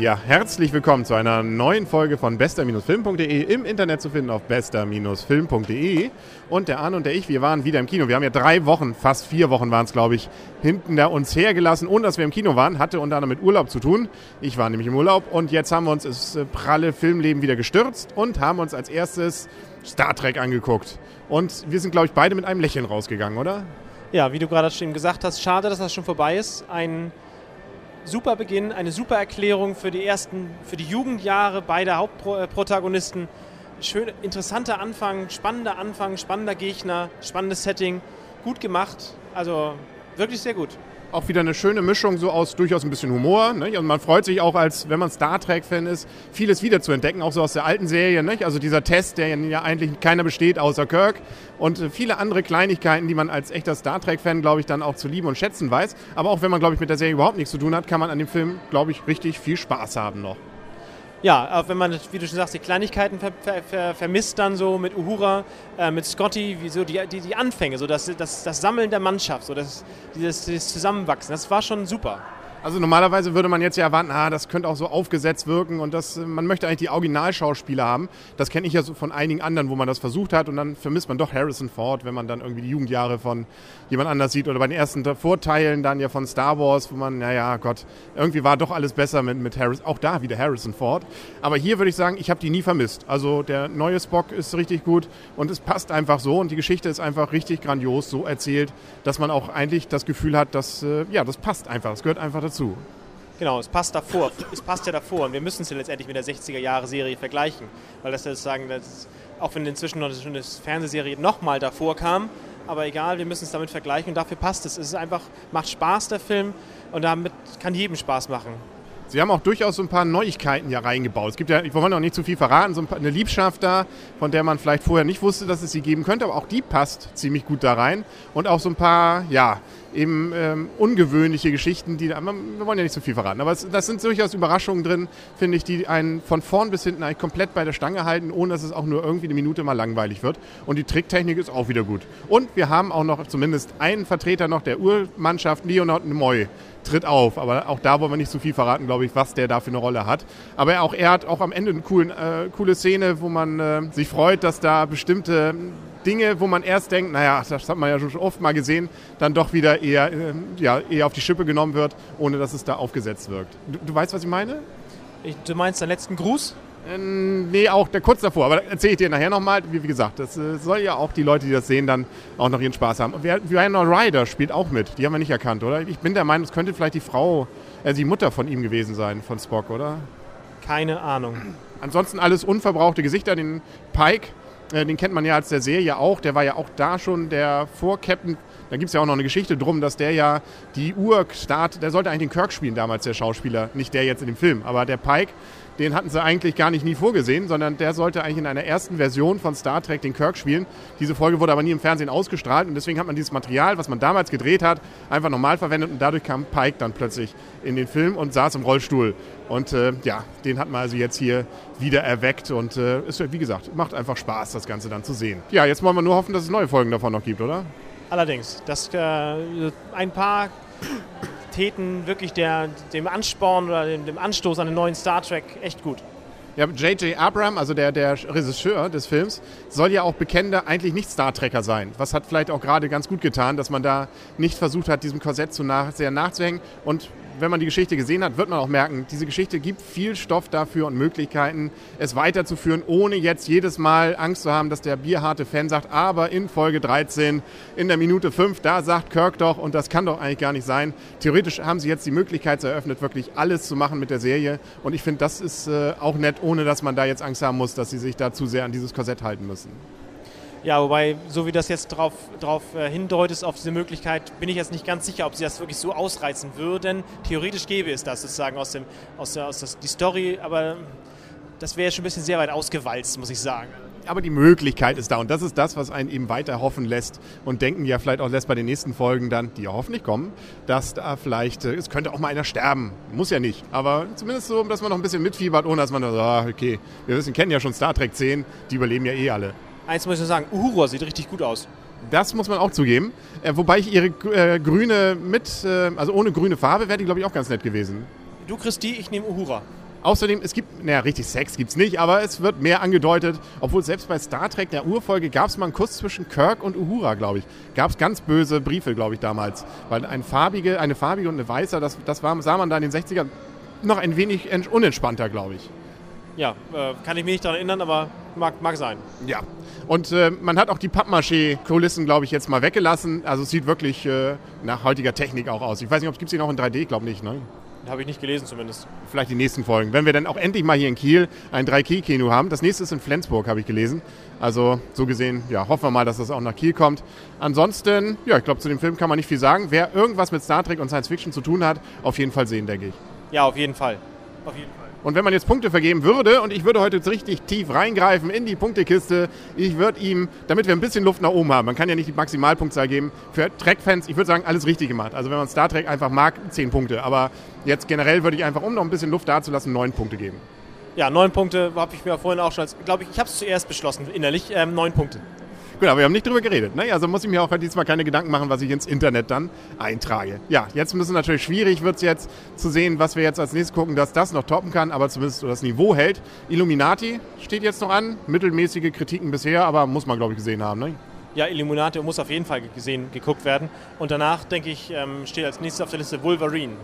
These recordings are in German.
Ja, herzlich willkommen zu einer neuen Folge von bester-film.de im Internet zu finden auf bester-film.de. Und der Arne und der ich, wir waren wieder im Kino. Wir haben ja drei Wochen, fast vier Wochen waren es, glaube ich, hinten da uns hergelassen, ohne dass wir im Kino waren. Hatte unter anderem mit Urlaub zu tun. Ich war nämlich im Urlaub und jetzt haben wir uns das äh, pralle Filmleben wieder gestürzt und haben uns als erstes Star Trek angeguckt. Und wir sind, glaube ich, beide mit einem Lächeln rausgegangen, oder? Ja, wie du gerade schon gesagt hast, schade, dass das schon vorbei ist. Ein super Beginn, eine super Erklärung für die ersten, für die Jugendjahre beider Hauptprotagonisten. Schön, interessanter Anfang, spannender Anfang, spannender Gegner, spannendes Setting, gut gemacht, also wirklich sehr gut auch wieder eine schöne Mischung so aus durchaus ein bisschen Humor. Ne? Und man freut sich auch, als wenn man Star Trek-Fan ist, vieles wieder zu entdecken, auch so aus der alten Serie. Ne? Also dieser Test, der ja eigentlich keiner besteht außer Kirk. Und äh, viele andere Kleinigkeiten, die man als echter Star Trek-Fan, glaube ich, dann auch zu lieben und schätzen weiß. Aber auch wenn man, glaube ich, mit der Serie überhaupt nichts zu tun hat, kann man an dem Film, glaube ich, richtig viel Spaß haben noch. Ja, auch wenn man, wie du schon sagst, die Kleinigkeiten ver ver ver vermisst dann so mit Uhura, äh, mit Scotty, wie so die, die, die Anfänge, so das, das, das Sammeln der Mannschaft, so das, dieses, dieses Zusammenwachsen, das war schon super. Also normalerweise würde man jetzt ja erwarten, ah, das könnte auch so aufgesetzt wirken und das, man möchte eigentlich die Originalschauspieler haben. Das kenne ich ja so von einigen anderen, wo man das versucht hat und dann vermisst man doch Harrison Ford, wenn man dann irgendwie die Jugendjahre von jemand anders sieht oder bei den ersten Vorteilen dann ja von Star Wars, wo man, naja, Gott, irgendwie war doch alles besser mit, mit Harrison, auch da wieder Harrison Ford. Aber hier würde ich sagen, ich habe die nie vermisst. Also der neue Spock ist richtig gut und es passt einfach so und die Geschichte ist einfach richtig grandios so erzählt, dass man auch eigentlich das Gefühl hat, dass, äh, ja, das passt einfach, es gehört einfach dazu dazu. Genau, es passt davor. Es passt ja davor und wir müssen es ja letztendlich mit der 60er-Jahre-Serie vergleichen, weil das sozusagen, das, auch wenn inzwischen noch eine Fernsehserie nochmal davor kam, aber egal, wir müssen es damit vergleichen und dafür passt es. Es ist einfach, macht Spaß, der Film und damit kann jedem Spaß machen. Sie haben auch durchaus so ein paar Neuigkeiten ja reingebaut. Es gibt ja, ich wollte noch nicht zu viel verraten, so eine Liebschaft da, von der man vielleicht vorher nicht wusste, dass es sie geben könnte, aber auch die passt ziemlich gut da rein. Und auch so ein paar, ja, eben ähm, ungewöhnliche Geschichten, die, wir wollen ja nicht so viel verraten, aber es, das sind durchaus Überraschungen drin, finde ich, die einen von vorn bis hinten eigentlich komplett bei der Stange halten, ohne dass es auch nur irgendwie eine Minute mal langweilig wird. Und die Tricktechnik ist auch wieder gut. Und wir haben auch noch zumindest einen Vertreter noch der Urmannschaft, Leonard Nimoy, tritt auf. Aber auch da wollen wir nicht so viel verraten, glaube ich, was der da für eine Rolle hat. Aber auch er hat auch am Ende eine coolen, äh, coole Szene, wo man äh, sich freut, dass da bestimmte Dinge, wo man erst denkt, naja, das hat man ja schon oft mal gesehen, dann doch wieder eher, äh, ja, eher auf die Schippe genommen wird, ohne dass es da aufgesetzt wirkt. Du, du weißt, was ich meine? Ich, du meinst den letzten Gruß? Ähm, nee, auch der kurz davor, aber erzähle ich dir nachher nochmal. Wie, wie gesagt, das äh, soll ja auch die Leute, die das sehen, dann auch noch ihren Spaß haben. Und Vienna Ryder spielt auch mit, die haben wir nicht erkannt, oder? Ich bin der Meinung, es könnte vielleicht die Frau, äh, die Mutter von ihm gewesen sein, von Spock, oder? Keine Ahnung. Ansonsten alles unverbrauchte Gesichter, den Pike äh, den kennt man ja als der Serie auch. Der war ja auch da schon der Vor-Captain. Da gibt es ja auch noch eine Geschichte drum, dass der ja die Urstart, der sollte eigentlich den Kirk spielen damals, der Schauspieler. Nicht der jetzt in dem Film, aber der Pike, den hatten sie eigentlich gar nicht nie vorgesehen, sondern der sollte eigentlich in einer ersten Version von Star Trek den Kirk spielen. Diese Folge wurde aber nie im Fernsehen ausgestrahlt und deswegen hat man dieses Material, was man damals gedreht hat, einfach nochmal verwendet und dadurch kam Pike dann plötzlich in den Film und saß im Rollstuhl. Und äh, ja, den hat man also jetzt hier wieder erweckt und äh, ist, wie gesagt, macht einfach Spaß, das Ganze dann zu sehen. Ja, jetzt wollen wir nur hoffen, dass es neue Folgen davon noch gibt, oder? Allerdings, dass äh, ein paar täten wirklich der, dem Ansporn oder dem, dem Anstoß an den neuen Star Trek echt gut. Ja, J.J. Abram, also der, der Regisseur des Films, soll ja auch bekennender eigentlich nicht Star Trekker sein. Was hat vielleicht auch gerade ganz gut getan, dass man da nicht versucht hat, diesem Korsett zu nach, sehr nachzuhängen und wenn man die Geschichte gesehen hat, wird man auch merken, diese Geschichte gibt viel Stoff dafür und Möglichkeiten, es weiterzuführen, ohne jetzt jedes Mal Angst zu haben, dass der bierharte Fan sagt, aber in Folge 13, in der Minute 5, da sagt Kirk doch, und das kann doch eigentlich gar nicht sein. Theoretisch haben sie jetzt die Möglichkeit eröffnet, wirklich alles zu machen mit der Serie. Und ich finde, das ist äh, auch nett, ohne dass man da jetzt Angst haben muss, dass sie sich da zu sehr an dieses Korsett halten müssen. Ja, wobei, so wie das jetzt darauf drauf, äh, hindeutet, auf diese Möglichkeit, bin ich jetzt nicht ganz sicher, ob sie das wirklich so ausreizen würden. Theoretisch gäbe es das sozusagen aus, dem, aus, der, aus der, die Story, aber das wäre schon ein bisschen sehr weit ausgewalzt, muss ich sagen. Aber die Möglichkeit ist da und das ist das, was einen eben weiter hoffen lässt und denken ja vielleicht auch lässt bei den nächsten Folgen dann, die ja hoffentlich kommen, dass da vielleicht, äh, es könnte auch mal einer sterben. Muss ja nicht, aber zumindest so, dass man noch ein bisschen mitfiebert, ohne dass man so, ah, okay, wir wissen, kennen ja schon Star Trek 10, die überleben ja eh alle eins muss ich sagen, Uhura sieht richtig gut aus. Das muss man auch zugeben. Äh, wobei ich ihre äh, grüne mit, äh, also ohne grüne Farbe, wäre die, glaube ich, auch ganz nett gewesen. Du kriegst die, ich nehme Uhura. Außerdem, es gibt, naja, richtig Sex gibt es nicht, aber es wird mehr angedeutet. Obwohl selbst bei Star Trek, der Urfolge, gab es mal einen Kuss zwischen Kirk und Uhura, glaube ich. Gab es ganz böse Briefe, glaube ich, damals. Weil ein farbige, eine farbige und eine weiße, das, das war, sah man da in den 60ern noch ein wenig unentspannter, glaube ich. Ja, äh, kann ich mich nicht daran erinnern, aber mag, mag sein. Ja. Und äh, man hat auch die Pappmaché-Kulissen, glaube ich, jetzt mal weggelassen. Also es sieht wirklich äh, nach heutiger Technik auch aus. Ich weiß nicht, ob es gibt sie noch in 3D, glaube nicht, ne? Habe ich nicht gelesen zumindest. Vielleicht die nächsten Folgen. Wenn wir dann auch endlich mal hier in Kiel ein 3K-Kino haben. Das nächste ist in Flensburg, habe ich gelesen. Also so gesehen, ja, hoffen wir mal, dass das auch nach Kiel kommt. Ansonsten, ja, ich glaube, zu dem Film kann man nicht viel sagen. Wer irgendwas mit Star Trek und Science Fiction zu tun hat, auf jeden Fall sehen, denke ich. Ja, auf jeden Fall. Auf jeden Fall. Und wenn man jetzt Punkte vergeben würde, und ich würde heute jetzt richtig tief reingreifen in die Punktekiste, ich würde ihm, damit wir ein bisschen Luft nach oben haben, man kann ja nicht die Maximalpunktzahl geben, für Trek-Fans, ich würde sagen, alles richtig gemacht. Also wenn man Star Trek einfach mag, 10 Punkte. Aber jetzt generell würde ich einfach, um noch ein bisschen Luft dazulassen, 9 Punkte geben. Ja, 9 Punkte habe ich mir vorhin auch schon, glaube ich, ich habe es zuerst beschlossen, innerlich, ähm, 9 Punkte. Gut, aber wir haben nicht drüber geredet. Ne? Also muss ich mir auch diesmal keine Gedanken machen, was ich ins Internet dann eintrage. Ja, jetzt müssen natürlich schwierig wird es jetzt zu sehen, was wir jetzt als nächstes gucken, dass das noch toppen kann, aber zumindest das Niveau hält. Illuminati steht jetzt noch an. Mittelmäßige Kritiken bisher, aber muss man, glaube ich, gesehen haben. Ne? Ja, Illuminati muss auf jeden Fall gesehen, geguckt werden. Und danach, denke ich, ähm, steht als nächstes auf der Liste Wolverine.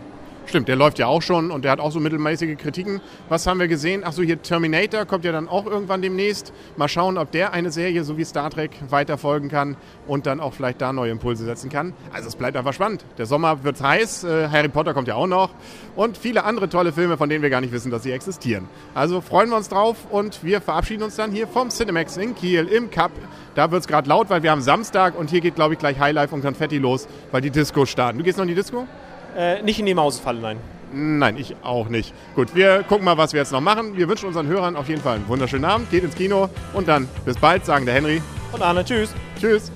Stimmt, der läuft ja auch schon und der hat auch so mittelmäßige Kritiken. Was haben wir gesehen? Achso, hier Terminator kommt ja dann auch irgendwann demnächst. Mal schauen, ob der eine Serie, so wie Star Trek, weiterfolgen kann und dann auch vielleicht da neue Impulse setzen kann. Also es bleibt einfach spannend. Der Sommer wird heiß, äh, Harry Potter kommt ja auch noch und viele andere tolle Filme, von denen wir gar nicht wissen, dass sie existieren. Also freuen wir uns drauf und wir verabschieden uns dann hier vom Cinemax in Kiel im Cup. Da wird es gerade laut, weil wir haben Samstag und hier geht, glaube ich, gleich Highlife und Konfetti los, weil die Disco starten. Du gehst noch in die Disco? Äh, nicht in die Mausefalle, nein. Nein, ich auch nicht. Gut, wir gucken mal, was wir jetzt noch machen. Wir wünschen unseren Hörern auf jeden Fall einen wunderschönen Abend. Geht ins Kino und dann bis bald, sagen der Henry. Und Arne, tschüss. Tschüss.